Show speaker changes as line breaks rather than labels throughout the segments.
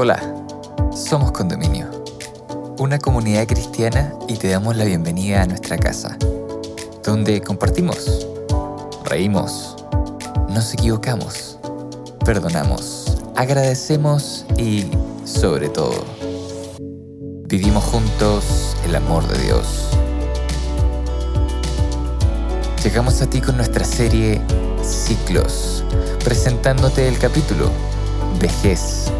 Hola, somos Condominio, una comunidad cristiana y te damos la bienvenida a nuestra casa, donde compartimos, reímos, nos equivocamos, perdonamos, agradecemos y, sobre todo, vivimos juntos el amor de Dios. Llegamos a ti con nuestra serie Ciclos, presentándote el capítulo Vejez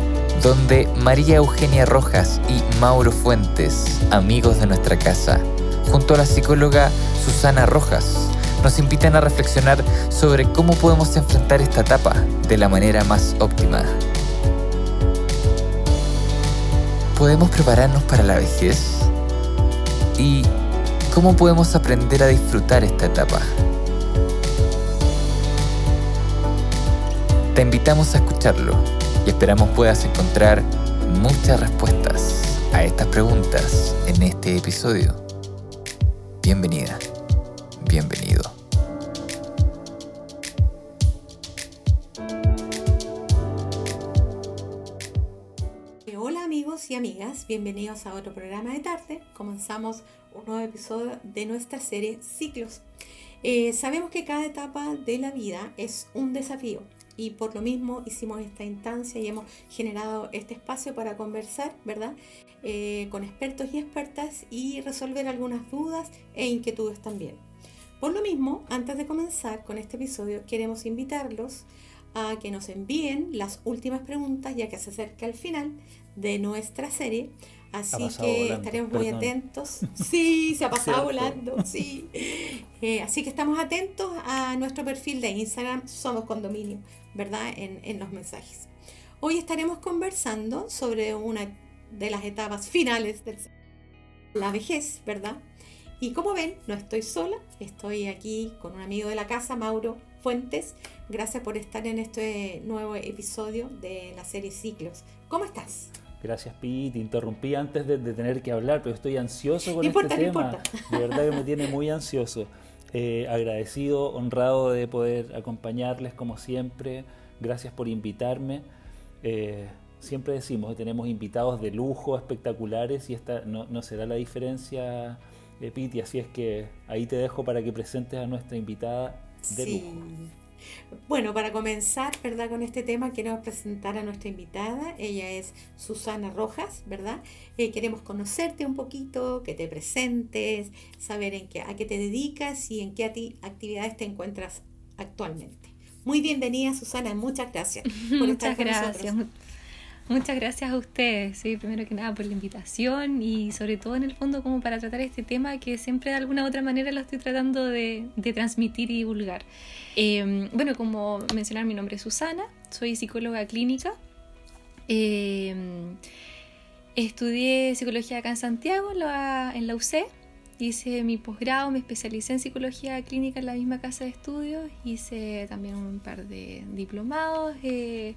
donde María Eugenia Rojas y Mauro Fuentes, amigos de nuestra casa, junto a la psicóloga Susana Rojas, nos invitan a reflexionar sobre cómo podemos enfrentar esta etapa de la manera más óptima. ¿Podemos prepararnos para la vejez? ¿Y cómo podemos aprender a disfrutar esta etapa? Te invitamos a escucharlo y esperamos puedas encontrar muchas respuestas a estas preguntas en este episodio. Bienvenida, bienvenido.
Hola amigos y amigas, bienvenidos a otro programa de tarde. Comenzamos un nuevo episodio de nuestra serie Ciclos. Eh, sabemos que cada etapa de la vida es un desafío y por lo mismo hicimos esta instancia y hemos generado este espacio para conversar, ¿verdad? Eh, con expertos y expertas y resolver algunas dudas e inquietudes también. Por lo mismo, antes de comenzar con este episodio, queremos invitarlos a que nos envíen las últimas preguntas ya que se acerca el final de nuestra serie. Así que estaremos muy atentos. Sí, se ha pasado volando, sí. Eh, así que estamos atentos a nuestro perfil de Instagram, Somos Condominio, ¿verdad? En, en los mensajes. Hoy estaremos conversando sobre una de las etapas finales de la vejez, ¿verdad? Y como ven, no estoy sola, estoy aquí con un amigo de la casa, Mauro Fuentes. Gracias por estar en este nuevo episodio de la serie Ciclos. ¿Cómo estás?
Gracias, Pi. Te interrumpí antes de, tener que hablar, pero estoy ansioso con este tema. De verdad que me tiene muy ansioso. Eh, agradecido, honrado de poder acompañarles como siempre. Gracias por invitarme. Eh, siempre decimos que tenemos invitados de lujo, espectaculares, y esta no, no será la diferencia, de eh, Piti. Así es que ahí te dejo para que presentes a nuestra invitada de lujo.
Bueno, para comenzar, ¿verdad? Con este tema quiero presentar a nuestra invitada. Ella es Susana Rojas, ¿verdad? Eh, queremos conocerte un poquito, que te presentes, saber en qué, a qué te dedicas y en qué actividades te encuentras actualmente. Muy bienvenida, Susana. Muchas gracias
por estar con gracias. Muchas gracias a ustedes, sí, primero que nada por la invitación y sobre todo en el fondo como para tratar este tema que siempre de alguna u otra manera lo estoy tratando de, transmitir y divulgar. Em, bueno, como mencionar, mi nombre es Susana, soy psicóloga clínica. Em, estudié psicología acá en Santiago, en la, en. Hice mi posgrado, me especialicé en psicología clínica en la misma casa de estudios. Hice también un par de diplomados. Eh,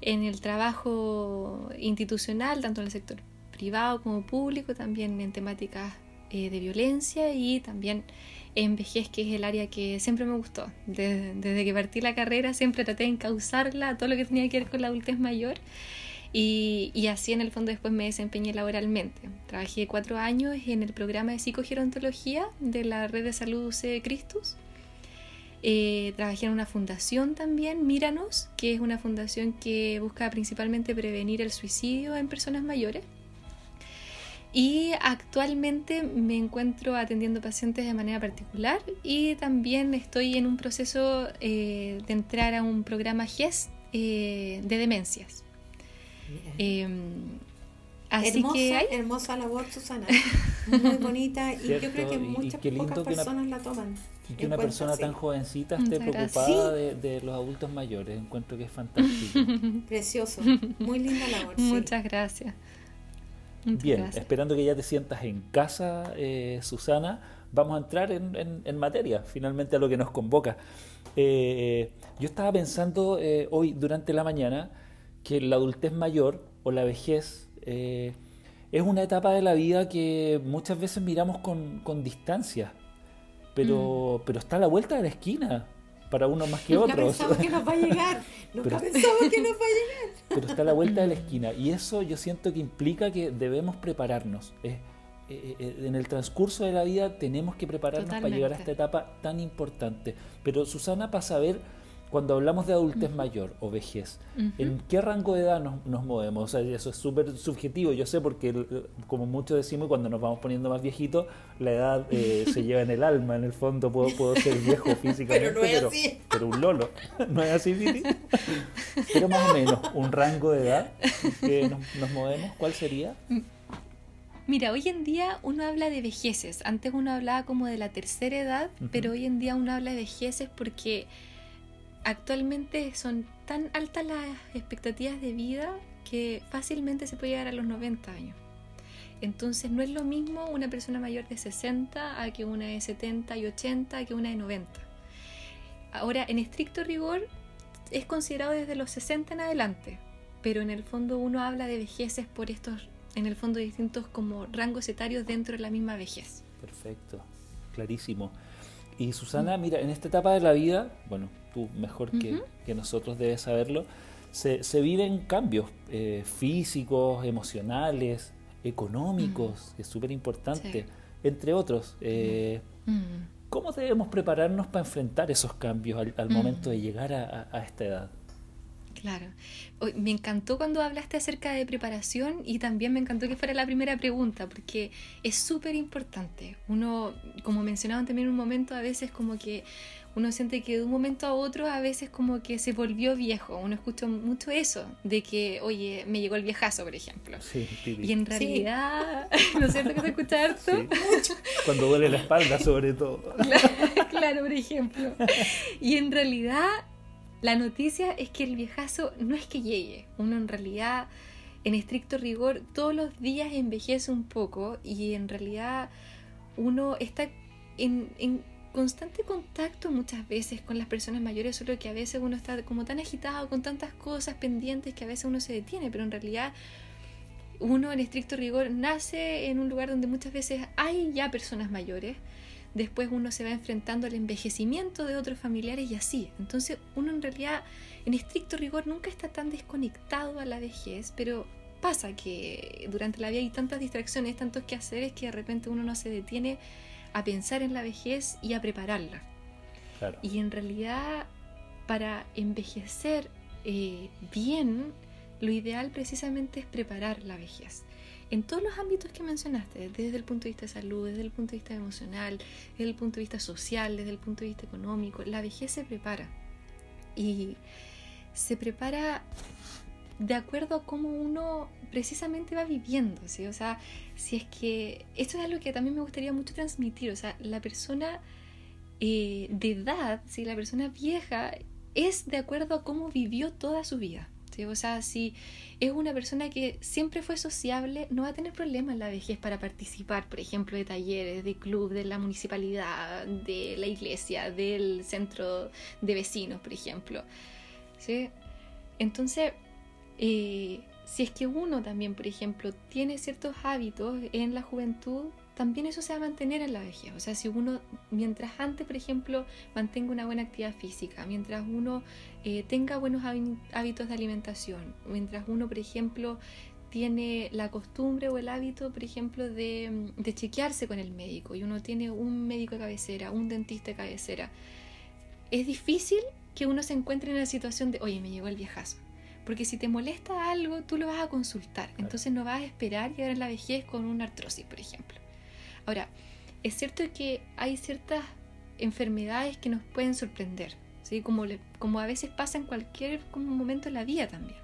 en el trabajo institucional, tanto en el sector privado como público, también en temáticas eh, de violencia y también en vejez, que es el área que siempre me gustó. Desde, que partí la carrera siempre traté de encauzarla a todo lo que tenía que ver con la adultez mayor y, y, así en el fondo después me desempeñé laboralmente. Trabajé cuatro años en el programa de psicogerontología de la red de salud UC Christus eh, trabajé en una fundación también, Míranos, que es una fundación que busca principalmente prevenir el suicidio en personas mayores. Y actualmente me encuentro atendiendo pacientes de manera particular y también estoy en un proceso eh, de entrar a un programa GES eh, de demencias.
Así hermosa, que hermosa labor, Susana. Muy bonita y yo creo que muchas pocas personas la toman.
Y que una persona tan jovencita esté preocupada de, los adultos mayores. Encuentro que es fantástico.
Precioso. Muy linda labor.
Muchas gracias.
Bien, esperando que ya te sientas en casa, eh, Susana, vamos a entrar en, materia, finalmente a lo que nos convoca. Eh, yo estaba pensando eh, hoy durante la mañana que la adultez mayor o la vejez eh, es una etapa de la vida que muchas veces miramos con, distancia, pero, mm. pero está a la vuelta de la esquina. para unos más que otros.
Pensamos que nos va a llegar, nunca pensamos que nos va a llegar.
Pero está a la vuelta de la esquina y eso yo siento que implica que debemos prepararnos. Eh, eh, en el transcurso de la vida tenemos que prepararnos para llegar a esta etapa tan importante. Pero Susana, para saber cuando hablamos de adultez mayor o vejez, ¿en qué rango de edad nos, movemos? O sea, eso es súper subjetivo, yo sé, porque como muchos decimos, cuando nos vamos poniendo más viejitos, la edad eh, se lleva en el alma, en el fondo puedo, puedo ser viejo físicamente, pero, no es así. pero, un lolo, ¿no es así, Viti? Pero más o menos, un rango de edad que nos, movemos, ¿cuál sería?
Mira, hoy en día uno habla de vejeces. Antes uno hablaba como de la tercera edad, pero hoy en día uno habla de vejeces porque actualmente son tan altas las expectativas de vida que fácilmente se puede llegar a los 90 años. Entonces no es lo mismo una persona mayor de 60 a que una de 70 y 80 a que una de 90. Ahora, en estricto rigor, es considerado desde los 60 en adelante, pero en el fondo uno habla de vejeces por estos, en el fondo distintos como rangos etarios dentro de la misma vejez.
Perfecto, clarísimo. Y Susana, mira, en esta etapa de la vida, bueno, tú mejor que, nosotros debes saberlo, se, se viven cambios eh, físicos, emocionales, económicos, que es súper importante, entre otros. Eh, ¿Cómo debemos prepararnos para enfrentar esos cambios al, momento de llegar a esta edad?
Claro. Me encantó cuando hablaste acerca de preparación y también me encantó que fuera la primera pregunta, porque es súper importante. Uno, como mencionaban también en un momento, a veces como que uno siente que de un momento a otro a veces como que se volvió viejo. Uno escucha mucho eso, de que, oye, me llegó el viejazo, por ejemplo.
Sí,
y en realidad, ¿no es cierto que se escucha harto?
Cuando duele la espalda, sobre todo.
claro, por ejemplo. Y en realidad la noticia es que el viejazo no es que llegue, uno en realidad, en estricto rigor, todos los días envejece un poco y en realidad uno está en, constante contacto muchas veces con las personas mayores, solo que a veces uno está como tan agitado con tantas cosas pendientes que a veces uno se detiene, pero en realidad uno en estricto rigor nace en un lugar donde muchas veces hay ya personas mayores después uno se va enfrentando al envejecimiento de otros familiares y así. Entonces uno en realidad, en estricto rigor, nunca está tan desconectado a la vejez, pero pasa que durante la vida hay tantas distracciones, tantos quehaceres que de repente uno no se detiene a pensar en la vejez y a prepararla. Y en realidad, para envejecer eh, bien, lo ideal precisamente es preparar la vejez en todos los ámbitos que mencionaste, desde el punto de vista de salud, desde el punto de vista emocional, desde el punto de vista social, desde el punto de vista económico, la vejez se prepara. Y se prepara de acuerdo a cómo uno precisamente va viviendo, ¿sí? O sea, si es que esto es algo que también me gustaría mucho transmitir, o sea, la persona eh, de edad, ¿sí? la persona vieja, es de acuerdo a cómo vivió toda su vida. O sea, si es una persona que siempre fue sociable, no va a tener problemas en la vejez para participar, por ejemplo, de talleres, de club, de la municipalidad, de la iglesia, del centro de vecinos, por ejemplo. ¿Sí? Entonces, eh, si es que uno también, por ejemplo, tiene ciertos hábitos en la juventud, también eso se va a mantener en la vejez. O sea, si uno, mientras antes, por ejemplo, mantenga una buena actividad física, mientras uno eh, tenga buenos hábitos de alimentación, mientras uno, por ejemplo, tiene la costumbre o el hábito, por ejemplo, de, chequearse con el médico y uno tiene un médico de cabecera, un dentista de cabecera, es difícil que uno se encuentre en la situación de, oye, me llegó el viejazo. Porque si te molesta algo, tú lo vas a consultar. Entonces no vas a esperar llegar a la vejez con una artrosis, por ejemplo. Ahora, es cierto que hay ciertas enfermedades que nos pueden sorprender, ¿sí? como, como a veces pasa en cualquier momento de la vida también.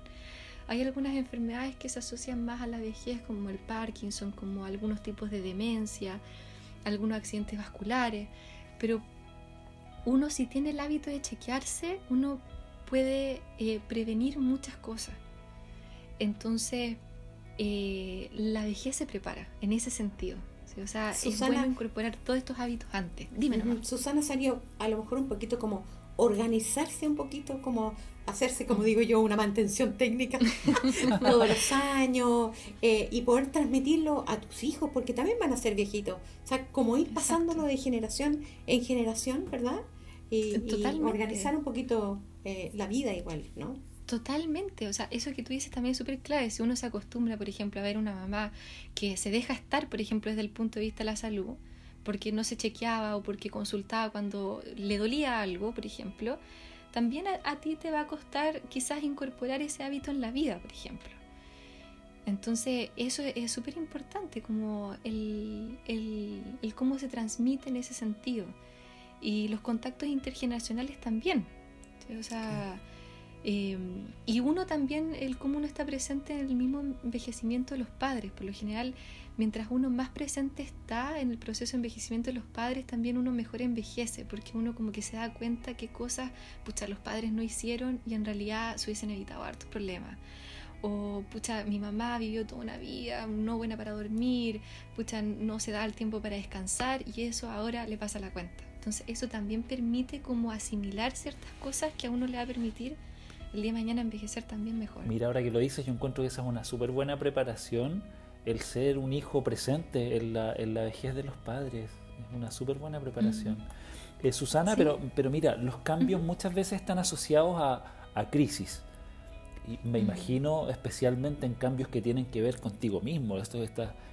Hay algunas enfermedades que se asocian más a la vejez, como el Parkinson, como algunos tipos de demencia, algunos accidentes vasculares, pero uno si tiene el hábito de chequearse, uno puede eh, prevenir muchas cosas. Entonces, eh, la vejez se prepara en ese sentido. O sea, es bueno incorporar todos estos hábitos antes. Dime
Susana salió a lo mejor un poquito como organizarse un poquito, como hacerse, como digo yo, una mantención técnica todos los años eh, y poder transmitirlo a tus hijos, porque también van a ser viejitos. O sea, como ir pasándolo de generación en generación, ¿verdad? y, organizar un poquito eh, la vida igual, ¿no?
Totalmente, o sea, eso que tú dices también es súper clave. Si uno se acostumbra, por ejemplo, a ver una mamá que se deja estar, por ejemplo, desde el punto de vista de la salud, porque no se chequeaba o porque consultaba cuando le dolía algo, por ejemplo, también a, ti te va a costar quizás incorporar ese hábito en la vida, por ejemplo. Entonces, eso es súper importante, como el, el, el, cómo se transmite en ese sentido. Y los contactos intergeneracionales también. O sea, em, y uno también, el cómo uno está presente en el mismo envejecimiento de los padres. Por lo general, mientras uno más presente está en el proceso de envejecimiento de los padres, también uno mejor envejece, porque uno como que se da cuenta qué cosas, pucha, los padres no hicieron y en realidad se hubiesen evitado hartos problemas. O, pucha, mi mamá vivió toda una vida no buena para dormir, pucha, no se da el tiempo para descansar y eso ahora le pasa la cuenta. Entonces eso también permite como asimilar ciertas cosas que a uno le va a permitir el día de mañana envejecer también mejor.
Mira, ahora que lo dices, yo encuentro que esa es una súper buena preparación el ser un hijo presente en la, en la vejez de los padres. Es una súper buena preparación. Eh, Susana, pero, pero mira, los cambios muchas veces están asociados a, a crisis. Y me imagino especialmente en cambios que tienen que ver contigo mismo, estos,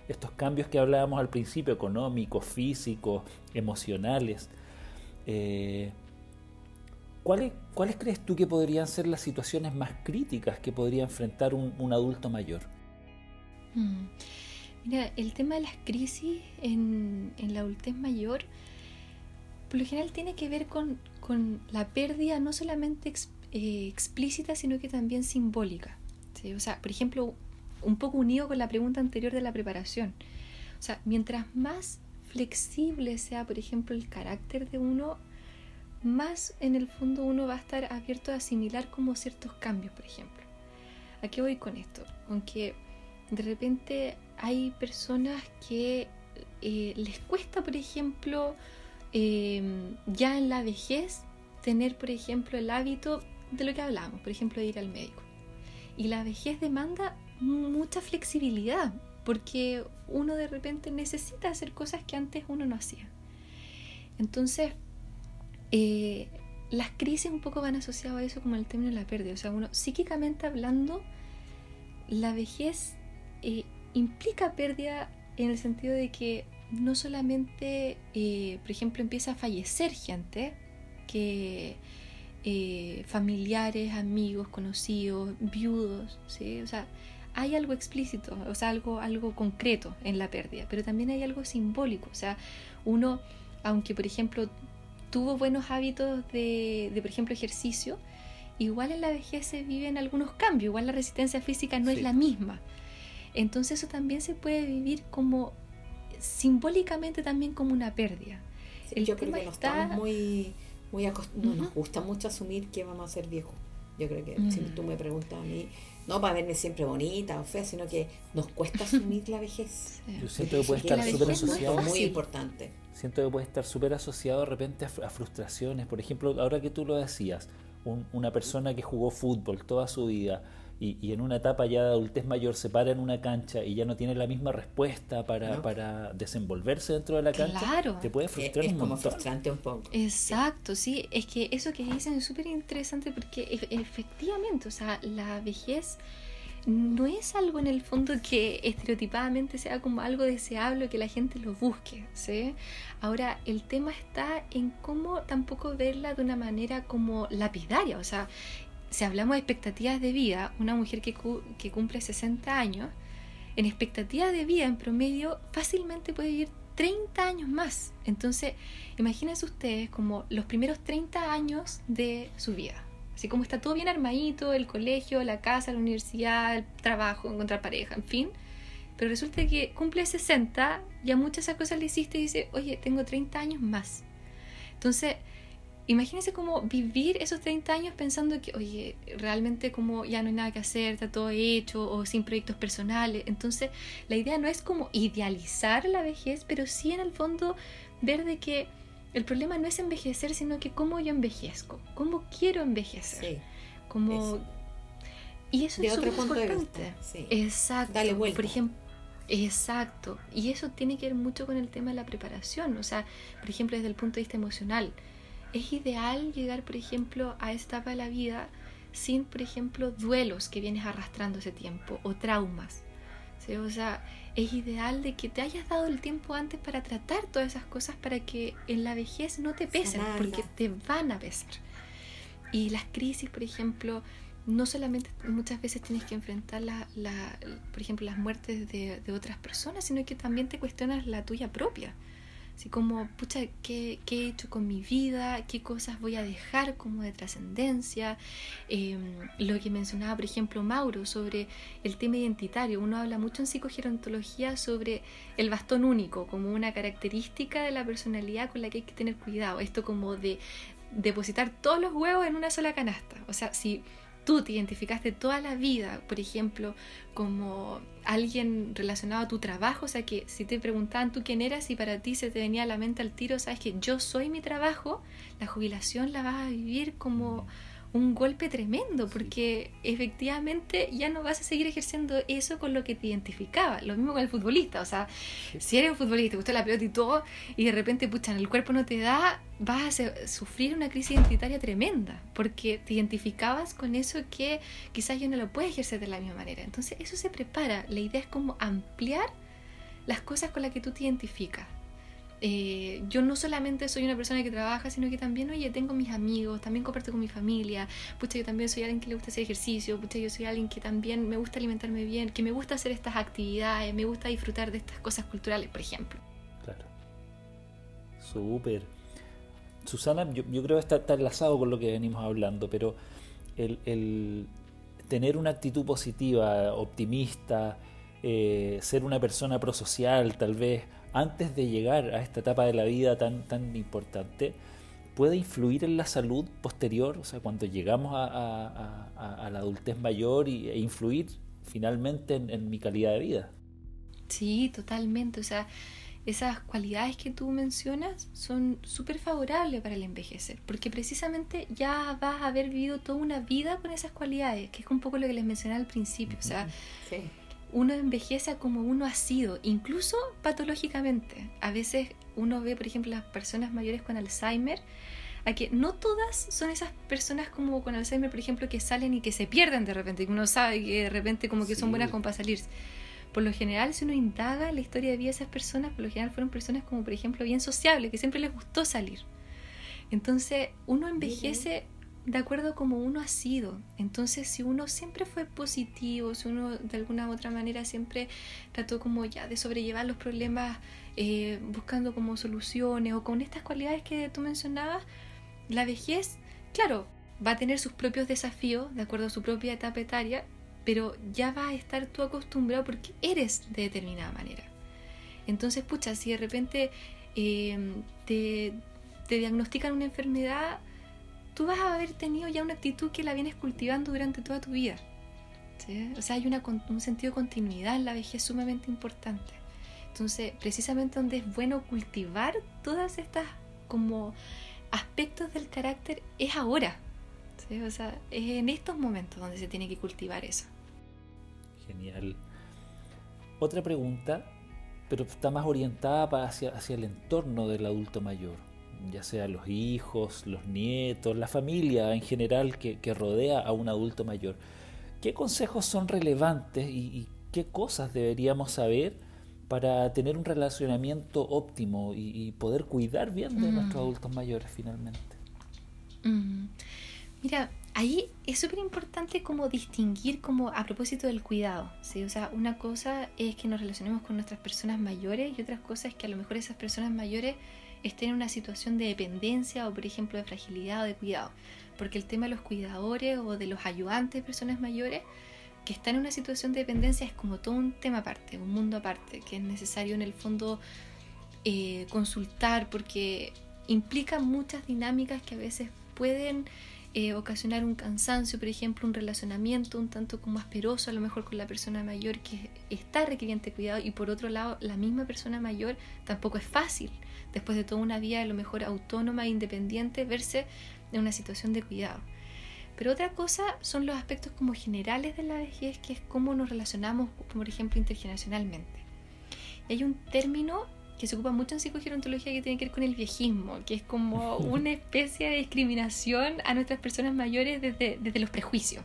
estos cambios que hablábamos al principio, económicos, físicos, emocionales. Eh, ¿cuáles, ¿Cuáles crees tú que podrían ser las situaciones más críticas que podría enfrentar un, adulto mayor?
Mm. Mira, el tema de las crisis en, la adultez mayor, por lo general tiene que ver con, la pérdida no solamente eh, explícita, sino que también simbólica. O sea, por ejemplo, un poco unido con la pregunta anterior de la preparación. O sea, mientras más flexible sea, por ejemplo, el carácter de uno, más en el fondo uno va a estar abierto a asimilar como ciertos cambios, por ejemplo. ¿A qué voy con esto? Con que de repente hay personas que eh, les cuesta, por ejemplo, em, ya en la vejez, tener, por ejemplo, el hábito de lo que hablamos, por ejemplo, de ir al médico. Y la vejez demanda mucha flexibilidad, porque uno de repente necesita hacer cosas que antes uno no hacía. Entonces, eh, las crisis un poco van asociadas a eso como el término de la pérdida. O sea, uno, psíquicamente hablando, la vejez eh, implica pérdida en el sentido de que no solamente, eh, por ejemplo, empieza a fallecer gente, que familiares, amigos, conocidos, viudos, ¿sí? o sea, hay algo explícito, o sea, algo, algo concreto en la pérdida, pero también hay algo simbólico, o sea, uno, aunque por ejemplo tuvo buenos hábitos de, de por ejemplo, ejercicio, igual en la vejez se viven algunos cambios, igual la resistencia física no es la misma. Entonces eso también se puede vivir como simbólicamente también como una pérdida.
yo creo que no estamos muy, muy no nos gusta mucho asumir que vamos a ser viejos. Yo creo que si tú me preguntas a mí, no para verme siempre bonita o fea, sino que nos cuesta asumir la vejez.
Yo siento que puede estar súper asociado.
Muy importante.
Siento que puede estar súper asociado de repente a, frustraciones. Por ejemplo, ahora que tú lo decías, una persona que jugó fútbol toda su vida, y, en una etapa ya de adultez mayor se para en una cancha y ya no tiene la misma respuesta para, para desenvolverse dentro de la cancha,
claro.
te puede frustrar es, un como
frustrante un poco.
Exacto, sí. Es que eso que dicen es súper interesante porque efectivamente, o sea, la vejez no es algo en el fondo que estereotipadamente sea como algo deseable que la gente lo busque, ¿sí? Ahora, el tema está en cómo tampoco verla de una manera como lapidaria, o sea, si hablamos de expectativas de vida, una mujer que, cumple 60 años, en expectativa de vida en promedio fácilmente puede vivir 30 años más. Entonces, imagínense ustedes como los primeros 30 años de su vida. Así como está todo bien armadito, el colegio, la casa, la universidad, el trabajo, encontrar pareja, en fin. Pero resulta que cumple 60, ya muchas esas cosas le hiciste y dice, oye, tengo 30 años más. Entonces, Imagínense como vivir esos 30 años pensando que, oye, realmente como ya no hay nada que hacer, está todo hecho o sin proyectos personales. Entonces, la idea no es como idealizar la vejez, pero sí en el fondo ver de que el problema no es envejecer, sino que cómo yo envejezco, cómo quiero envejecer. Sí, como... Y eso es súper importante. Sí. Exacto.
Dale vuelta.
Por ejemplo, Exacto. Y eso tiene que ver mucho con el tema de la preparación. O sea, por ejemplo, desde el punto de vista emocional es ideal llegar, por ejemplo, a esta etapa de la vida sin, por ejemplo, duelos que vienes arrastrando ese tiempo o traumas. O sea, es ideal de que te hayas dado el tiempo antes para tratar todas esas cosas para que en la vejez no te pesen, porque te van a pesar. Y las crisis, por ejemplo, no solamente muchas veces tienes que enfrentar, la, la, por ejemplo, las muertes de, de, otras personas, sino que también te cuestionas la tuya propia. Así como, pucha, ¿qué, ¿qué, he hecho con mi vida? ¿Qué cosas voy a dejar como de trascendencia? Em, lo que mencionaba, por ejemplo, Mauro sobre el tema identitario. Uno habla mucho en psicogerontología sobre el bastón único como una característica de la personalidad con la que hay que tener cuidado. Esto como de depositar todos los huevos en una sola canasta. O sea, si tú te identificaste toda la vida, por ejemplo, como alguien relacionado a tu trabajo, o sea que si te preguntaban tú quién eras y para ti se te venía a la mente al tiro, sabes que yo soy mi trabajo, la jubilación la vas a vivir como un golpe tremendo, porque efectivamente ya no vas a seguir ejerciendo eso con lo que te identificaba. Lo mismo con el futbolista, o sea, si eres un futbolista, te gusta la pelota y todo, y de repente, pucha, el cuerpo no te da, vas a sufrir una crisis identitaria tremenda, porque te identificabas con eso que quizás ya no lo puedes ejercer de la misma manera. Entonces, eso se prepara. La idea es como ampliar las cosas con las que tú te identificas. Eh, yo no solamente soy una persona que trabaja, sino que también, oye, tengo mis amigos, también comparto con mi familia, pucha, yo también soy alguien que le gusta hacer ejercicio, pucha, yo soy alguien que también me gusta alimentarme bien, que me gusta hacer estas actividades, me gusta disfrutar de estas cosas culturales, por ejemplo.
Claro. Súper. Susana, yo, creo que está, enlazado con lo que venimos hablando, pero el, el tener una actitud positiva, optimista, eh, ser una persona prosocial, tal vez, antes de llegar a esta etapa de la vida tan, tan importante, puede influir en la salud posterior, o sea, cuando llegamos a, la adultez mayor y, e influir finalmente en, mi calidad de vida.
Sí, totalmente, o sea, esas cualidades que tú mencionas son súper favorables para el envejecer, porque precisamente ya vas a haber vivido toda una vida con esas cualidades, que es un poco lo que les mencioné al principio, o sea, sí uno envejece como uno ha sido, incluso patológicamente. A veces uno ve, por ejemplo, las personas mayores con Alzheimer, a que no todas son esas personas como con Alzheimer, por ejemplo, que salen y que se pierden de repente, que uno sabe que de repente como que son buenas como para salir. Por lo general, si uno indaga la historia de vida de esas personas, por lo general fueron personas como, por ejemplo, bien sociables, que siempre les gustó salir. Entonces, uno envejece de acuerdo como uno ha sido. Entonces, si uno siempre fue positivo, si uno de alguna u otra manera siempre trató como ya de sobrellevar los problemas eh, buscando como soluciones o con estas cualidades que tú mencionabas, la vejez, claro, va a tener sus propios desafíos de acuerdo a su propia etapa etaria, pero ya va a estar tú acostumbrado porque eres de determinada manera. Entonces, pucha, si de repente eh, te, te diagnostican una enfermedad, tú vas a haber tenido ya una actitud que la vienes cultivando durante toda tu vida. O sea, hay una, un sentido de continuidad en la vejez sumamente importante. Entonces, precisamente donde es bueno cultivar todas estas como aspectos del carácter es ahora. O sea, es en estos momentos donde se tiene que cultivar eso.
Genial. Otra pregunta, pero está más orientada hacia, hacia el entorno del adulto mayor ya sea los hijos, los nietos, la familia en general que, rodea a un adulto mayor. ¿Qué consejos son relevantes y, qué cosas deberíamos saber para tener un relacionamiento óptimo y, poder cuidar bien de nuestros adultos mayores finalmente?
Mira, ahí es súper importante como distinguir como a propósito del cuidado, ¿sí? O sea, una cosa es que nos relacionemos con nuestras personas mayores y otra cosa es que a lo mejor esas personas mayores estén en una situación de dependencia o por ejemplo de fragilidad o de cuidado. Porque el tema de los cuidadores o de los ayudantes de personas mayores que están en una situación de dependencia es como todo un tema aparte, un mundo aparte, que es necesario en el fondo eh, consultar porque implica muchas dinámicas que a veces pueden eh, ocasionar un cansancio, por ejemplo, un relacionamiento un tanto como asperoso a lo mejor con la persona mayor que está requiriente cuidado y por otro lado la misma persona mayor tampoco es fácil después de toda una vida a lo mejor autónoma e independiente, verse en una situación de cuidado. Pero otra cosa son los aspectos como generales de la vejez, que es cómo nos relacionamos, por ejemplo, intergeneracionalmente. Y hay un término que se ocupa mucho en psicogerontología que tiene que ver con el viejismo, que es como una especie de discriminación a nuestras personas mayores desde, desde los prejuicios.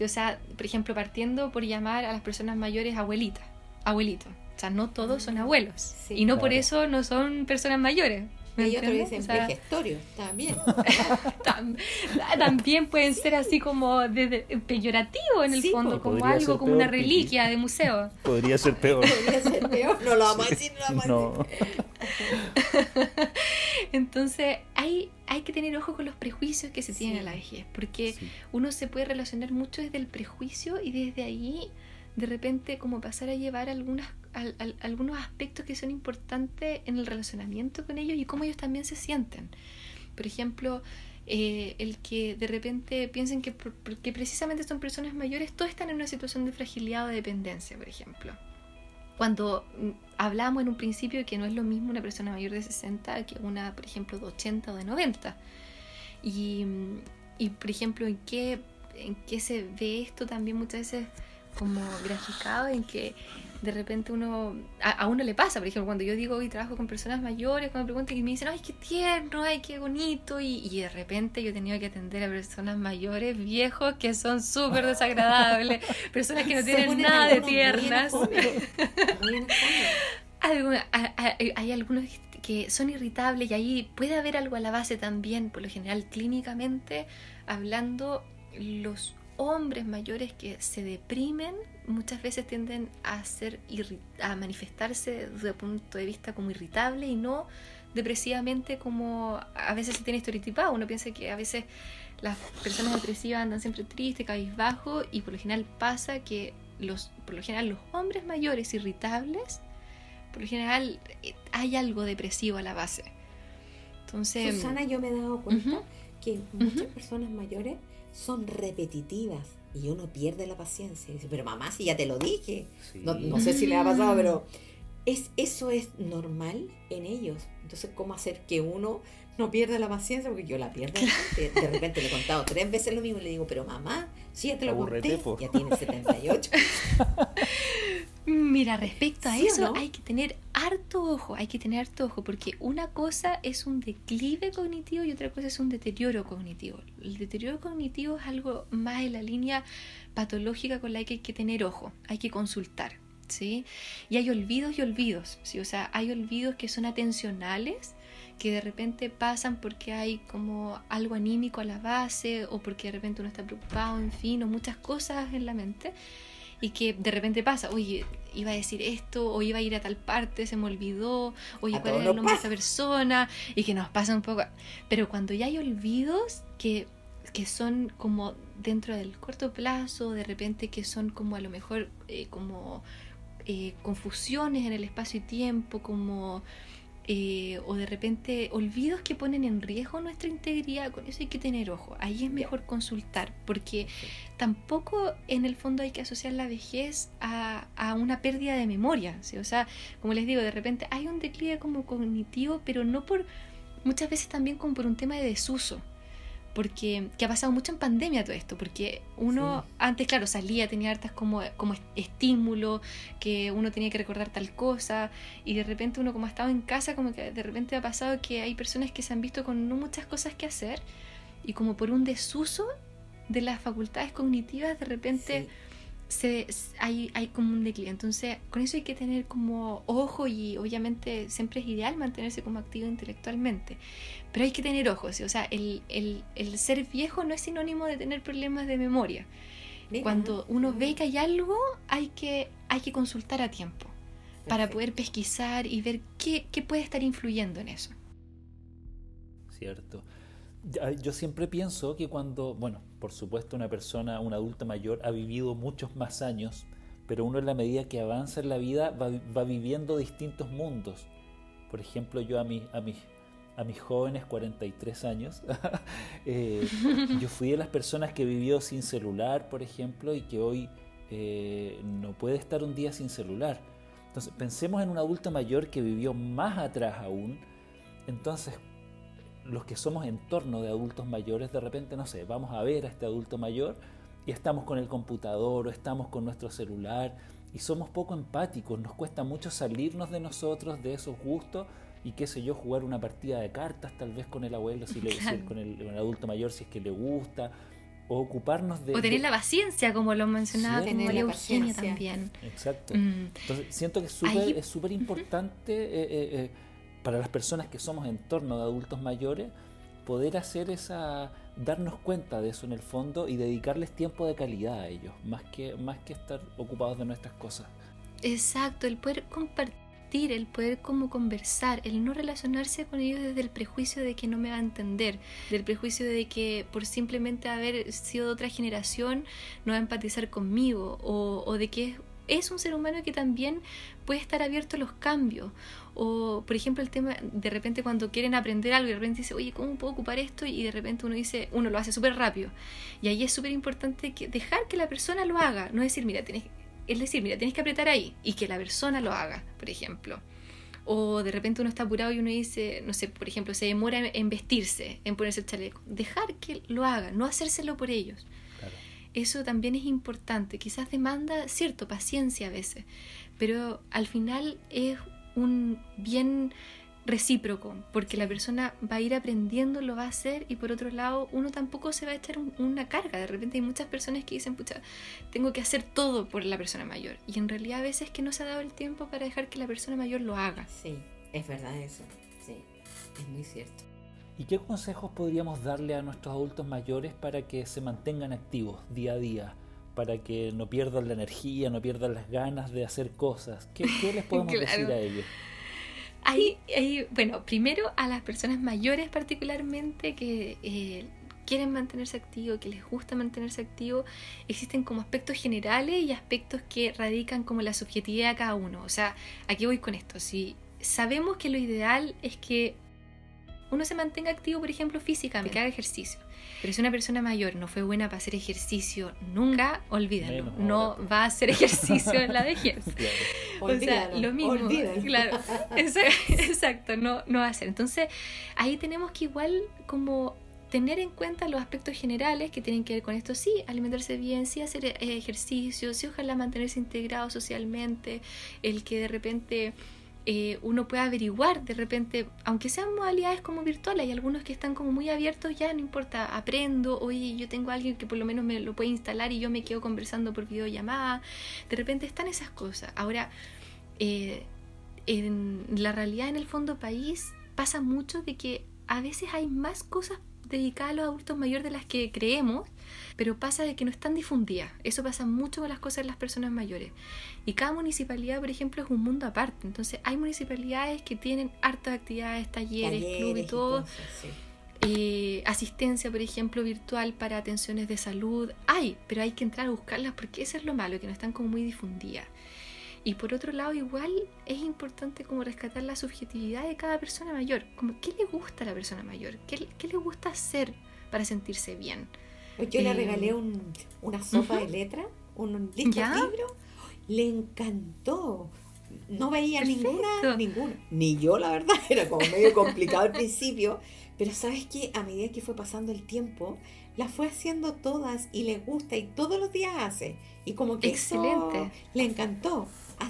o sea, por ejemplo, partiendo por llamar a las personas mayores abuelitas, abuelitos. O sea, no todos son abuelos. y no por eso no son personas mayores.
Y otros dicen vejestorios también.
también pueden ser así como de, peyorativo en el fondo, como algo, como una reliquia de museo.
Podría ser peor.
Podría ser peor, no lo vamos a decir, no lo vamos a decir.
Entonces, hay, hay que tener ojo con los prejuicios que se tienen a la vejez, porque uno se puede relacionar mucho desde el prejuicio y desde ahí de repente como pasar a llevar algunas, algunos aspectos que son importantes en el relacionamiento con ellos y cómo ellos también se sienten. Por ejemplo, eh, el que de repente piensen que porque precisamente son personas mayores, todos están en una situación de fragilidad o de dependencia, por ejemplo. Cuando mm, hablamos en un principio que no es lo mismo una persona mayor de 60 que una, por ejemplo, de 80 o de 90. Y, y por ejemplo, ¿en qué, ¿en qué se ve esto también muchas veces? como graficado en que de repente uno, a, uno le pasa, por ejemplo, cuando yo digo y trabajo con personas mayores, cuando me preguntan y me dicen, ay, qué tierno, ay, qué bonito, y, de repente yo he tenido que atender a personas mayores, viejos, que son súper desagradables, personas que no tienen nada de tiernas. hay algunos que son irritables y ahí puede haber algo a la base también, por lo general clínicamente hablando, los hombres mayores que se deprimen muchas veces tienden a ser a manifestarse desde el punto de vista como irritable y no depresivamente como a veces se tiene estereotipado. Uno piensa que a veces las personas depresivas andan siempre tristes, cabizbajo y por lo general pasa que los por lo general los hombres mayores irritables por lo general eh, hay algo depresivo a la base. Entonces,
Susana, yo me he dado cuenta que muchas personas mayores son repetitivas y uno pierde la paciencia. dice, pero mamá, si ya te lo dije. No, sé si le ha pasado, pero es, eso es normal en ellos. Entonces, ¿cómo hacer que uno no pierda la paciencia? Porque yo la pierdo. De, repente le he contado tres veces lo mismo y le digo, pero mamá, si ya te lo conté, ya tiene 78.
Mira, respecto a eso hay que tener harto ojo, hay que tener harto ojo, porque una cosa es un declive cognitivo y otra cosa es un deterioro cognitivo. El deterioro cognitivo es algo más en la línea patológica con la que hay que tener ojo, hay que consultar. ¿Sí? Y hay olvidos y olvidos, ¿sí? O sea, hay olvidos que son atencionales, que de repente pasan porque hay como algo anímico a la base o porque de repente uno está preocupado, en fin, o muchas cosas en la mente y que de repente pasa, oye, iba a decir esto, o iba a ir a tal parte, se me olvidó, oye, cuál era el nombre de esa persona, y que nos pasa un poco. Pero cuando ya hay olvidos que, que son como dentro del corto plazo, de repente que son como a lo mejor eh, como eh, confusiones en el espacio y tiempo, como eh, o de repente olvidos que ponen en riesgo nuestra integridad, con eso hay que tener ojo. Ahí es mejor consultar, porque tampoco en el fondo hay que asociar la vejez a, a una pérdida de memoria. O sea, como les digo, de repente hay un declive como cognitivo, pero no por, muchas veces también como por un tema de desuso porque que ha pasado mucho en pandemia todo esto, porque uno antes, claro, salía, tenía hartas como, como estímulo, que uno tenía que recordar tal cosa, y de repente uno como ha estado en casa, como que de repente ha pasado que hay personas que se han visto con no muchas cosas que hacer, y como por un desuso de las facultades cognitivas, de repente se, hay, hay como un declive. Entonces, con eso hay que tener como ojo y obviamente siempre es ideal mantenerse como activo intelectualmente. Pero hay que tener ojos, o sea, el, el, el ser viejo no es sinónimo de tener problemas de memoria. Cuando uno ve que hay algo, hay que, hay que consultar a tiempo para poder pesquisar y ver qué, qué puede estar influyendo en eso.
Cierto. Yo siempre pienso que cuando, bueno, por supuesto una persona, un adulto mayor, ha vivido muchos más años, pero uno en la medida que avanza en la vida va, viviendo distintos mundos. Por ejemplo, yo a, mi, a mis a mis jóvenes 43 años, eh, yo fui de las personas que vivió sin celular, por ejemplo, y que hoy eh, no puede estar un día sin celular. Entonces, pensemos en un adulto mayor que vivió más atrás aún. Entonces, los que somos en torno de adultos mayores, de repente, no sé, vamos a ver a este adulto mayor y estamos con el computador o estamos con nuestro celular y somos poco empáticos, nos cuesta mucho salirnos de nosotros, de esos gustos y qué sé yo, jugar una partida de cartas tal vez con el abuelo, si le, con, el, adulto mayor si es que le gusta, o ocuparnos de...
O tener la paciencia, como lo mencionaba como María Eugenia también.
Exacto. Mm. Entonces siento que es súper importante eh, eh, eh, para las personas que somos en torno de adultos mayores poder hacer esa darnos cuenta de eso en el fondo y dedicarles tiempo de calidad a ellos, más que, más que estar ocupados de nuestras cosas.
Exacto, el poder compartir, el poder como conversar, el no relacionarse con ellos desde el prejuicio de que no me va a entender, del prejuicio de que por simplemente haber sido de otra generación no va a empatizar conmigo, o, o de que es un ser humano que también puede estar abierto a los cambios. O, por ejemplo, el tema de repente cuando quieren aprender algo y de repente dice, oye, ¿cómo puedo ocupar esto? Y de repente uno dice, uno lo hace súper rápido. Y ahí es súper importante que dejar que la persona lo haga. No decir, mira, tienes, es decir, mira, tienes que apretar ahí y que la persona lo haga, por ejemplo. O de repente uno está apurado y uno dice, no sé, por ejemplo, se demora en vestirse, en ponerse el chaleco. Dejar que lo haga, no hacérselo por ellos eso también es importante. Quizás demanda, cierto, paciencia a veces, pero al final es un bien recíproco, porque la persona va a ir aprendiendo, lo va a hacer y por otro lado uno tampoco se va a echar una carga. De repente hay muchas personas que dicen, pucha, tengo que hacer todo por la persona mayor y en realidad a veces que no se ha dado el tiempo para dejar que la persona mayor lo haga.
Sí, es verdad eso, sí, es muy cierto.
¿Y qué consejos podríamos darle a nuestros adultos mayores para que se mantengan activos día a día? Para que no pierdan la energía, no pierdan las ganas de hacer cosas. ¿Qué, les podemos decir a ellos?
Hay, bueno, primero a las personas mayores particularmente que eh, quieren mantenerse activos, que les gusta mantenerse activos, existen como aspectos generales y aspectos que radican como la subjetividad de cada uno. O sea, aquí voy con esto. Si sabemos que lo ideal es que uno se mantenga activo, por ejemplo, físicamente, que haga ejercicio. Pero si una persona mayor no fue buena para hacer ejercicio nunca, olvídalo. no va a hacer ejercicio en la vejez. O sea, lo mismo. Claro, exacto, no, no va a hacer. Entonces, ahí tenemos que igual como tener en cuenta los aspectos generales que tienen que ver con esto, sí, alimentarse bien, sí hacer eh, ejercicio, sí ojalá mantenerse integrado socialmente, el que de repente eh, uno puede averiguar de repente, aunque sean modalidades como virtuales, hay algunos que están como muy abiertos, ya no importa, aprendo, oye, yo tengo a alguien que por lo menos me lo puede instalar y yo me quedo conversando por videollamada, de repente están esas cosas. Ahora, eh, en la realidad en el fondo país pasa mucho de que a veces hay más cosas dedicadas a los adultos mayores de las que creemos pero pasa de que no están difundidas. Eso pasa mucho con las cosas de las personas mayores. Y cada municipalidad, por ejemplo, es un mundo aparte. Entonces, hay municipalidades que tienen hartas actividades, talleres, clubes y todo. Eh, asistencia, por ejemplo, virtual para atenciones de salud. Hay, pero hay que entrar a buscarlas porque eso es lo malo, que no están como muy difundidas. Y por otro lado, igual es importante como rescatar la subjetividad de cada persona mayor. Como, ¿qué le gusta a la persona mayor? ¿Qué, qué le gusta hacer para sentirse bien?
Yo le regalé eh, un, una sopa de letra, un, libro, le encantó. No veía ninguna, ninguna, ni yo la verdad, era como medio complicado al principio, pero sabes que a medida que fue pasando el tiempo, las fue haciendo todas y le gusta y todos los días hace. Y como que Excelente. le encantó.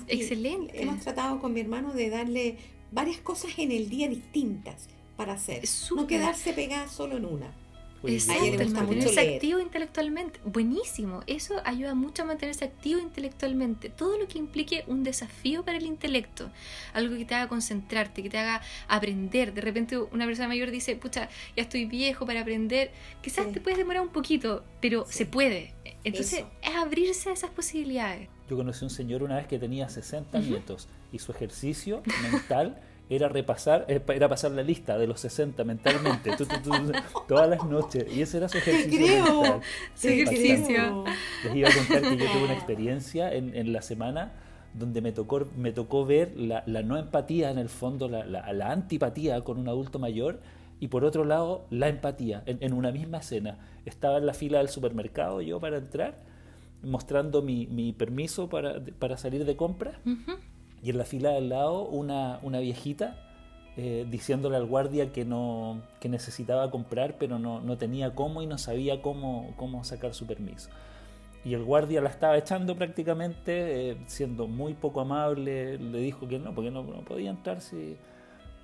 Excelente.
Hemos tratado con mi hermano de darle varias cosas en el día distintas para hacer. No quedarse pegada solo en una.
Exacto, el mantenerse activo intelectualmente. Buenísimo, eso ayuda mucho a mantenerse activo intelectualmente. Todo lo que implique un desafío para el intelecto, algo que te haga concentrarte, que te haga aprender. De repente una persona mayor dice, pucha, ya estoy viejo para aprender. Quizás te puedes demorar un poquito, pero se puede. Entonces es abrirse a esas posibilidades.
Yo conocí a un señor una vez que tenía 60 nietos y su ejercicio mental era repasar, eh, era pasar la lista de los 60 mentalmente, todas las noches. Y ese era su ejercicio. Mental,
ejercicio.
Les iba a contar que yo tuve una experiencia en, en la semana donde me tocó, me tocó ver la, la no empatía en el fondo, la, la, antipatía con un adulto mayor y por otro lado la empatía en, en, una misma escena. Estaba en la fila del supermercado yo para entrar, mostrando mi, mi permiso para, para salir de compra y en la fila del lado una, una viejita eh, diciéndole al guardia que, no, que necesitaba comprar pero no, no, tenía cómo y no sabía cómo, cómo sacar su permiso. y el guardia la estaba echando prácticamente, eh, siendo muy poco amable, le dijo que no, porque no, podía entrar si...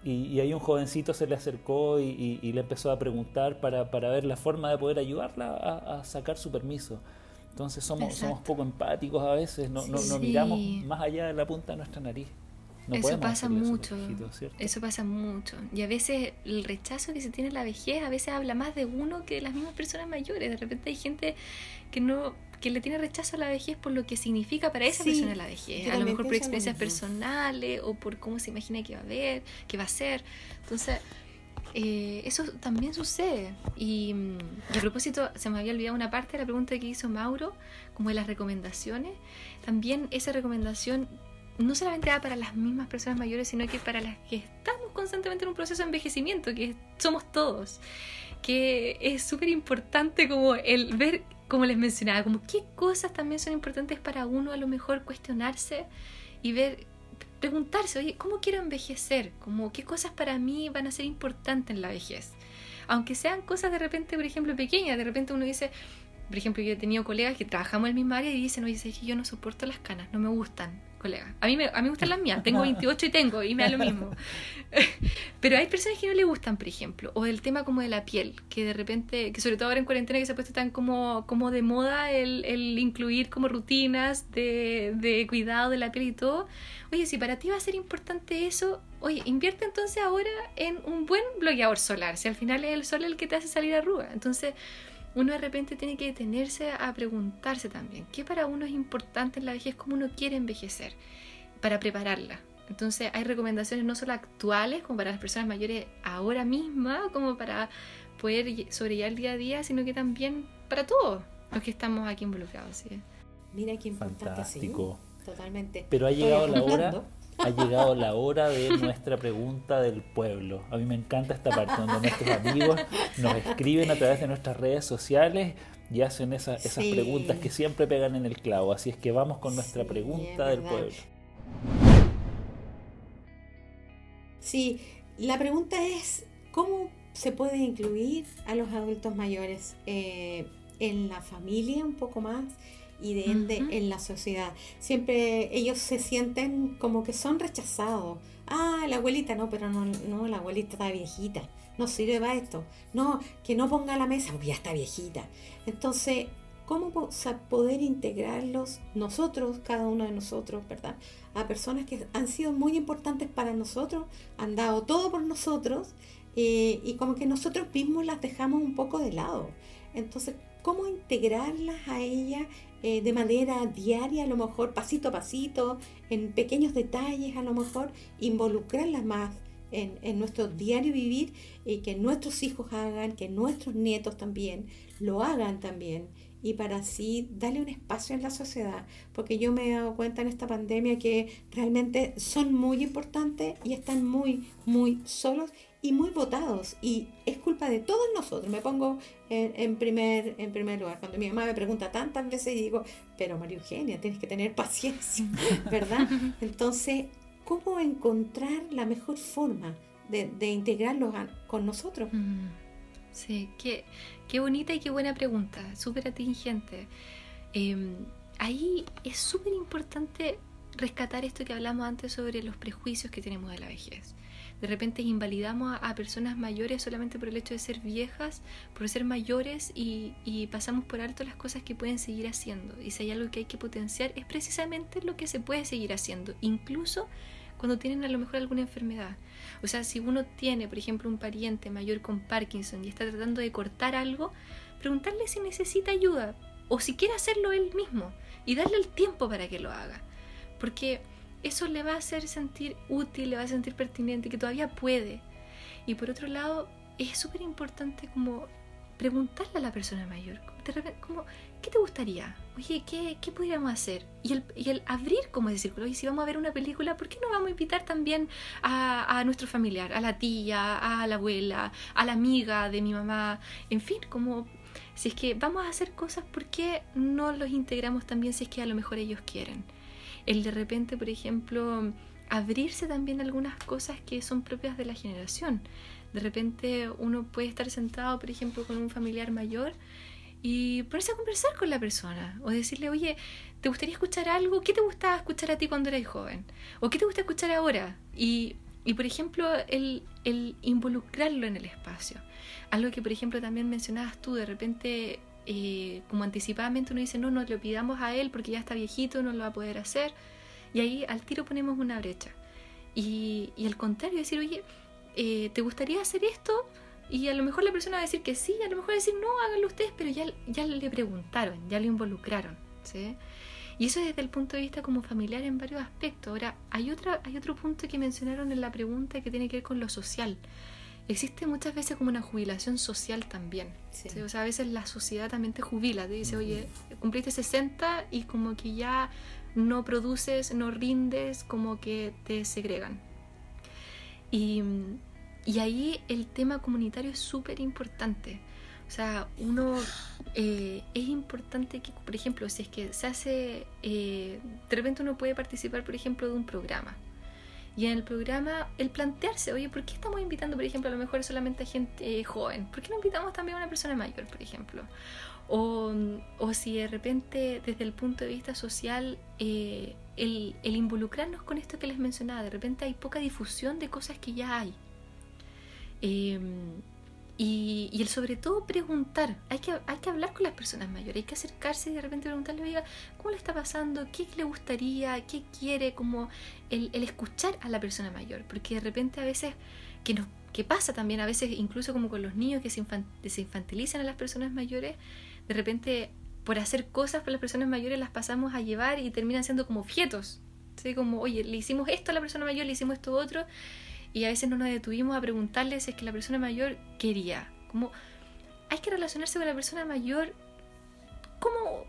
Y, ahí un jovencito se le acercó y, le empezó a preguntar para, ver la forma de poder ayudarla a, sacar su permiso. Entonces somos, somos poco empáticos a veces, no, no, miramos más allá de la punta de nuestra nariz.
eso pasa mucho, eso pasa mucho. Y a veces el rechazo que se tiene en la vejez a veces habla más de uno que de las mismas personas mayores. De repente hay gente que no que le tiene rechazo a la vejez por lo que significa para esa persona la vejez, a lo mejor por experiencias personales o por cómo se imagina que va a ver, que va a ser. Entonces, eh, eso también sucede. Y, a propósito, se me había olvidado una parte de la pregunta que hizo Mauro, como de las recomendaciones. También esa recomendación no solamente va para las mismas personas mayores, sino que para las que estamos constantemente en un proceso de envejecimiento, que somos todos. Que es súper importante como el ver como les mencionaba, como qué cosas también son importantes para uno a lo mejor cuestionarse y ver, preguntarse, oye, ¿cómo quiero envejecer? Como qué cosas para mí van a ser importantes en la vejez. Aunque sean cosas de repente, por ejemplo, pequeñas, de repente uno dice, por ejemplo, yo he tenido colegas que trabajamos en el mismo área y dicen, oye, es que yo no soporto las canas, no me gustan colega. A mí, me, a mí me gustan las mías, tengo 28 y tengo, y me da lo mismo. Pero hay personas que no le gustan, por ejemplo, o el tema como de la piel, que de repente, que sobre todo ahora en cuarentena que se ha puesto tan como, como de moda el, el incluir como rutinas de, de cuidado de la piel y todo. Oye, si para ti va a ser importante eso, oye, invierte entonces ahora en un buen bloqueador solar, si al final es el sol el que te hace salir arruga. Entonces, uno de repente tiene que detenerse a preguntarse también qué para uno es importante en la vejez, cómo uno quiere envejecer, para prepararla. Entonces hay recomendaciones no solo actuales, como para las personas mayores ahora misma, como para poder sobrellevar el día a día, sino que también para todos los que estamos aquí involucrados.
Mira qué importante. Fantástico. Totalmente.
Pero ha llegado la hora ha llegado la hora de nuestra pregunta del pueblo. A mí me encanta esta parte donde nuestros amigos nos escriben a través de nuestras redes sociales y hacen esas preguntas que siempre pegan en el clavo. Así es que vamos con nuestra pregunta del pueblo.
Sí, la pregunta es, ¿cómo se puede incluir a los adultos mayores eh, en la familia un poco más? Y de ende en la sociedad. Siempre ellos se sienten como que son rechazados. Ah, la abuelita, no, pero no, no, la abuelita está viejita, no sirve para esto. No, que no ponga la mesa, porque ya está viejita. Entonces, ¿cómo poder integrarlos nosotros, cada uno de nosotros, verdad? A personas que han sido muy importantes para nosotros, han dado todo por nosotros y como que nosotros mismos las dejamos un poco de lado. Entonces, ¿cómo integrarlas a ella eh, de manera diaria, a lo mejor pasito a pasito, en pequeños detalles, a lo mejor involucrarlas más en, en, nuestro diario vivir y que nuestros hijos hagan, que nuestros nietos también lo hagan también y para así darle un espacio en la sociedad, porque yo me he dado cuenta en esta pandemia que realmente son muy importantes y están muy, muy solos y muy votados y es culpa de todos nosotros. Me pongo en, primer, en primer lugar. Cuando mi mamá me pregunta tantas veces y digo, pero María Eugenia, tienes que tener paciencia, ¿verdad? Entonces, ¿cómo encontrar la mejor forma de, de integrarlos con nosotros? Mm,
sí, qué, qué bonita y qué buena pregunta, súper atingente. Em, ahí es súper importante rescatar esto que hablamos antes sobre los prejuicios que tenemos de la vejez de repente invalidamos a, personas mayores solamente por el hecho de ser viejas, por ser mayores y, pasamos por alto las cosas que pueden seguir haciendo. Y si hay algo que hay que potenciar es precisamente lo que se puede seguir haciendo, incluso cuando tienen a lo mejor alguna enfermedad. O sea, si uno tiene, por ejemplo, un pariente mayor con Parkinson y está tratando de cortar algo, preguntarle si necesita ayuda o si quiere hacerlo él mismo y darle el tiempo para que lo haga. Porque eso le va a hacer sentir útil, le va a sentir pertinente, que todavía puede. Y por otro lado, es súper importante como preguntarle a la persona mayor, como, ¿qué te gustaría? Oye, ¿qué, qué podríamos hacer? Y el, y el, abrir como ese círculo, si vamos a ver una película, ¿por qué no vamos a invitar también a, a nuestro familiar, a la tía, a la abuela, a la amiga de mi mamá? En fin, como si es que vamos a hacer cosas, ¿por qué no los integramos también si es que a lo mejor ellos quieren? El de repente, por ejemplo, abrirse también algunas cosas que son propias de la generación. De repente uno puede estar sentado, por ejemplo, con un familiar mayor y ponerse a conversar con la persona o decirle, oye, ¿te gustaría escuchar algo? ¿Qué te gustaba escuchar a ti cuando eras joven? ¿O qué te gusta escuchar ahora? Y, y por ejemplo, el, el, involucrarlo en el espacio. Algo que, por ejemplo, también mencionabas tú, de repente, eh, como anticipadamente uno dice, no, no lo pidamos a él porque ya está viejito, no lo va a poder hacer. Y ahí al tiro ponemos una brecha. Y, y al contrario, decir, oye, eh, ¿te gustaría hacer esto? Y a lo mejor la persona va a decir que sí, a lo mejor va a decir no, háganlo ustedes, pero ya, ya le preguntaron, ya lo involucraron. ¿sí? Y eso desde el punto de vista como familiar en varios aspectos. Ahora, hay, otra, hay otro punto que mencionaron en la pregunta que tiene que ver con lo social. Existe muchas veces como una jubilación social también. O sea, a veces la sociedad también te jubila, te dice, oye, cumpliste 60 y como que ya no produces, no rindes, como que te segregan. Y y ahí el tema comunitario es súper importante. O sea, uno eh, es importante que, por ejemplo, si es que se hace, eh, de repente uno puede participar, por ejemplo, de un programa. Y en el programa, el plantearse, oye, ¿por qué estamos invitando, por ejemplo, a lo mejor solamente a gente joven? ¿Por qué no invitamos también a una persona mayor, por ejemplo? O, o si de repente, desde el punto de vista social, eh, el, el involucrarnos con esto que les mencionaba, de repente hay poca difusión de cosas que ya hay. Em, y, el sobre todo preguntar, hay que, hay que hablar con las personas mayores, hay que acercarse y de repente preguntarle, oiga, ¿cómo le está pasando? ¿Qué le gustaría? ¿Qué quiere? Como el, escuchar a la persona mayor, porque de repente a veces, que, nos, que pasa también a veces incluso como con los niños que se, se infantilizan a las personas mayores, de repente por hacer cosas con las personas mayores las pasamos a llevar y terminan siendo como objetos, ¿sí? como, oye, le hicimos esto a la persona mayor, le hicimos esto otro, y a veces no nos detuvimos a preguntarles si es que la persona mayor quería. Como hay que relacionarse con la persona mayor como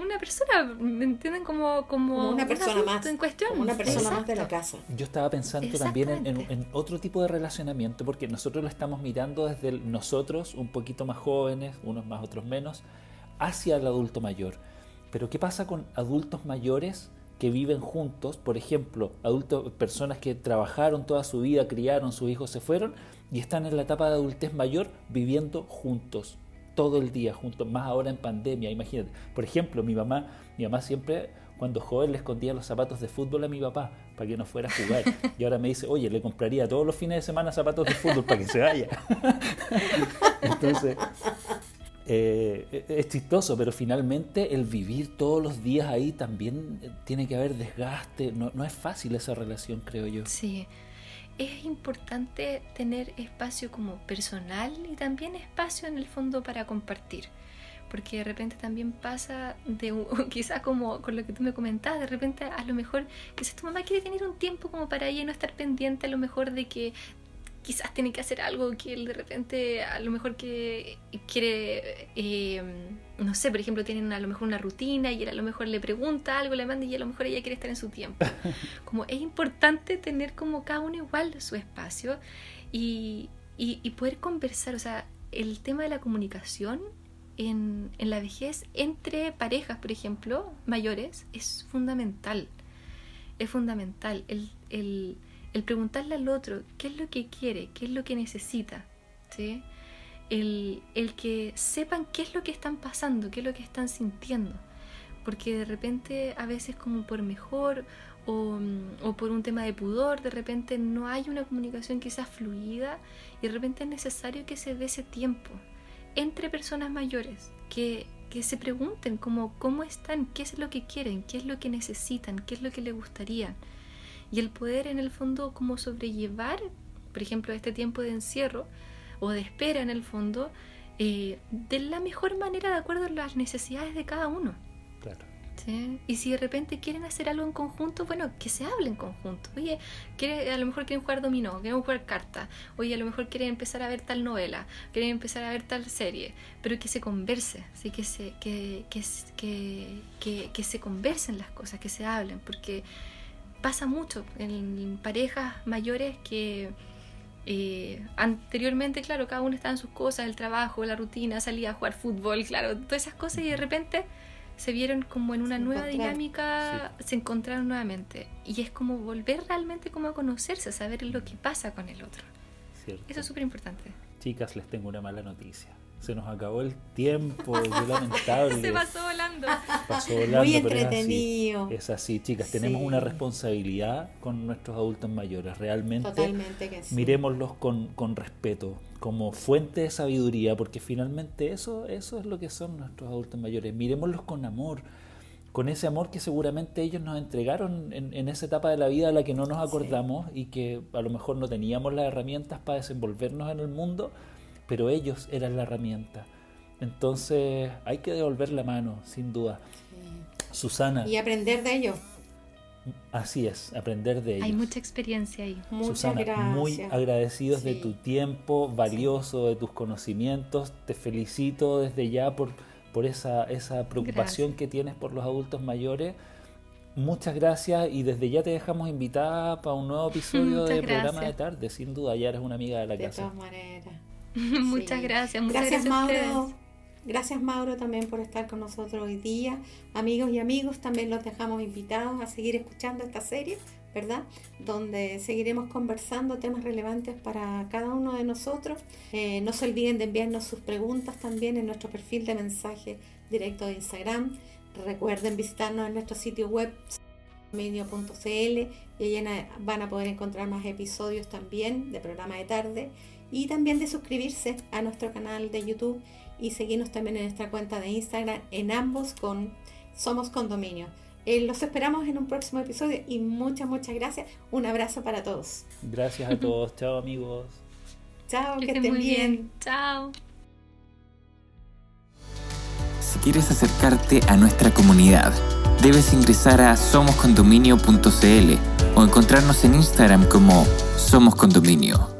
una persona, ¿me entienden? Como, como,
una persona más.
En cuestión.
una persona más de la casa.
Yo estaba pensando también en, otro tipo de relacionamiento, porque nosotros lo estamos mirando desde nosotros, un poquito más jóvenes, unos más, otros menos, hacia el adulto mayor. Pero ¿qué pasa con adultos mayores que viven juntos, por ejemplo, adultos, personas que trabajaron toda su vida, criaron, sus hijos se fueron y están en la etapa de adultez mayor viviendo juntos todo el día juntos, más ahora en pandemia, imagínate. Por ejemplo, mi mamá, mi mamá siempre cuando joven le escondía los zapatos de fútbol a mi papá para que no fuera a jugar. Y ahora me dice, oye, le compraría todos los fines de semana zapatos de fútbol para que se vaya. Entonces, eh, es chistoso, pero finalmente el vivir todos los días ahí también eh, tiene que haber desgaste. No, no es fácil esa relación, creo yo.
Sí, es importante tener espacio como personal y también espacio en el fondo para compartir. Porque de repente también pasa de quizás como con lo que tú me comentabas, de repente a lo mejor quizás tu mamá quiere tener un tiempo como para ella y no estar pendiente a lo mejor de que quizás tiene que hacer algo que él de repente a lo mejor que quiere, eh, no sé, por ejemplo, tienen a lo mejor una rutina y él a lo mejor le pregunta algo, le manda y a lo mejor ella quiere estar en su tiempo. Como es importante tener como cada uno igual su espacio y, y, poder conversar, o sea, el tema de la comunicación en, en, la vejez entre parejas, por ejemplo, mayores, es fundamental. Es fundamental. El, el, el preguntarle al otro qué es lo que quiere, qué es lo que necesita, ¿sí? el, que sepan qué es lo que están pasando, qué es lo que están sintiendo, porque de repente a veces como por mejor o, o, por un tema de pudor, de repente no hay una comunicación quizás fluida y de repente es necesario que se dé ese tiempo entre personas mayores, que, que se pregunten como cómo están, qué es lo que quieren, qué es lo que necesitan, qué es lo que les gustaría y el poder en el fondo como sobrellevar, por ejemplo, este tiempo de encierro o de espera en el fondo, eh, de la mejor manera de acuerdo a las necesidades de cada uno.
Claro.
Y si de repente quieren hacer algo en conjunto, bueno, que se hable en conjunto. Oye, quiere, a lo mejor quieren jugar dominó, quieren jugar carta. Oye, a lo mejor quieren empezar a ver tal novela, quieren empezar a ver tal serie. Pero que se converse, ¿sí? que, se, que, que, que, que se conversen las cosas, que se hablen. Porque pasa mucho en parejas mayores que eh, anteriormente, claro, cada uno estaba en sus cosas, el trabajo, la rutina, salía a jugar fútbol, claro, todas esas cosas y de repente se vieron como en una nueva dinámica, se encontraron nuevamente. Y es como volver realmente como a conocerse, a saber lo que pasa con el otro. Eso es súper importante.
Chicas, les tengo una mala noticia. Se nos acabó el tiempo, qué lamentable.
Se pasó volando.
Pasó volando,
Muy entretenido.
Es así, chicas, tenemos una responsabilidad con nuestros adultos mayores, realmente.
Totalmente que sí.
Miremoslos con, con respeto, como fuente de sabiduría, porque finalmente eso, eso es lo que son nuestros adultos mayores. Miremoslos con amor, con ese amor que seguramente ellos nos entregaron en, en esa etapa de la vida a la que no nos acordamos y que a lo mejor no teníamos las herramientas para desenvolvernos en el mundo pero ellos eran la herramienta. Entonces hay que devolver la mano, sin duda. Susana.
Y aprender de ellos.
Así es, aprender de ellos.
Hay mucha experiencia ahí.
Muchas
Susana,
gracias.
muy agradecidos de tu tiempo valioso, de tus conocimientos. Te felicito desde ya por, por esa, esa preocupación
Gracias.
que tienes por los adultos mayores. Muchas gracias y desde ya te dejamos invitada para un nuevo episodio de programa de tarde. Sin duda, ya eres una amiga de la
De
casa.
todas maneras.
muchas gracias, muchas
Gracias,
gracias,
Mauro.
ustedes.
Gracias Mauro también por estar con nosotros hoy día. Amigos y amigos, también los dejamos invitados a seguir escuchando esta serie, ¿verdad? Donde seguiremos conversando temas relevantes para cada uno de nosotros. Eh, no se olviden de enviarnos sus preguntas también en nuestro perfil de mensaje directo de Instagram. Recuerden visitarnos en nuestro sitio web medio.cl y na- van a poder encontrar más episodios también de programa de tarde y también de suscribirse a nuestro canal de YouTube y seguirnos también en nuestra cuenta de Instagram en ambos con Somos Condominio. Eh, los esperamos en un próximo episodio y muchas, muchas gracias. Un abrazo para todos.
Gracias a todos. Chao amigos.
Chao, que,
Que estén muy
bien.
bien. Chao.
Si quieres acercarte a nuestra comunidad, debes ingresar a somoscondominio.cl o encontrarnos en Instagram como Somos Condominio.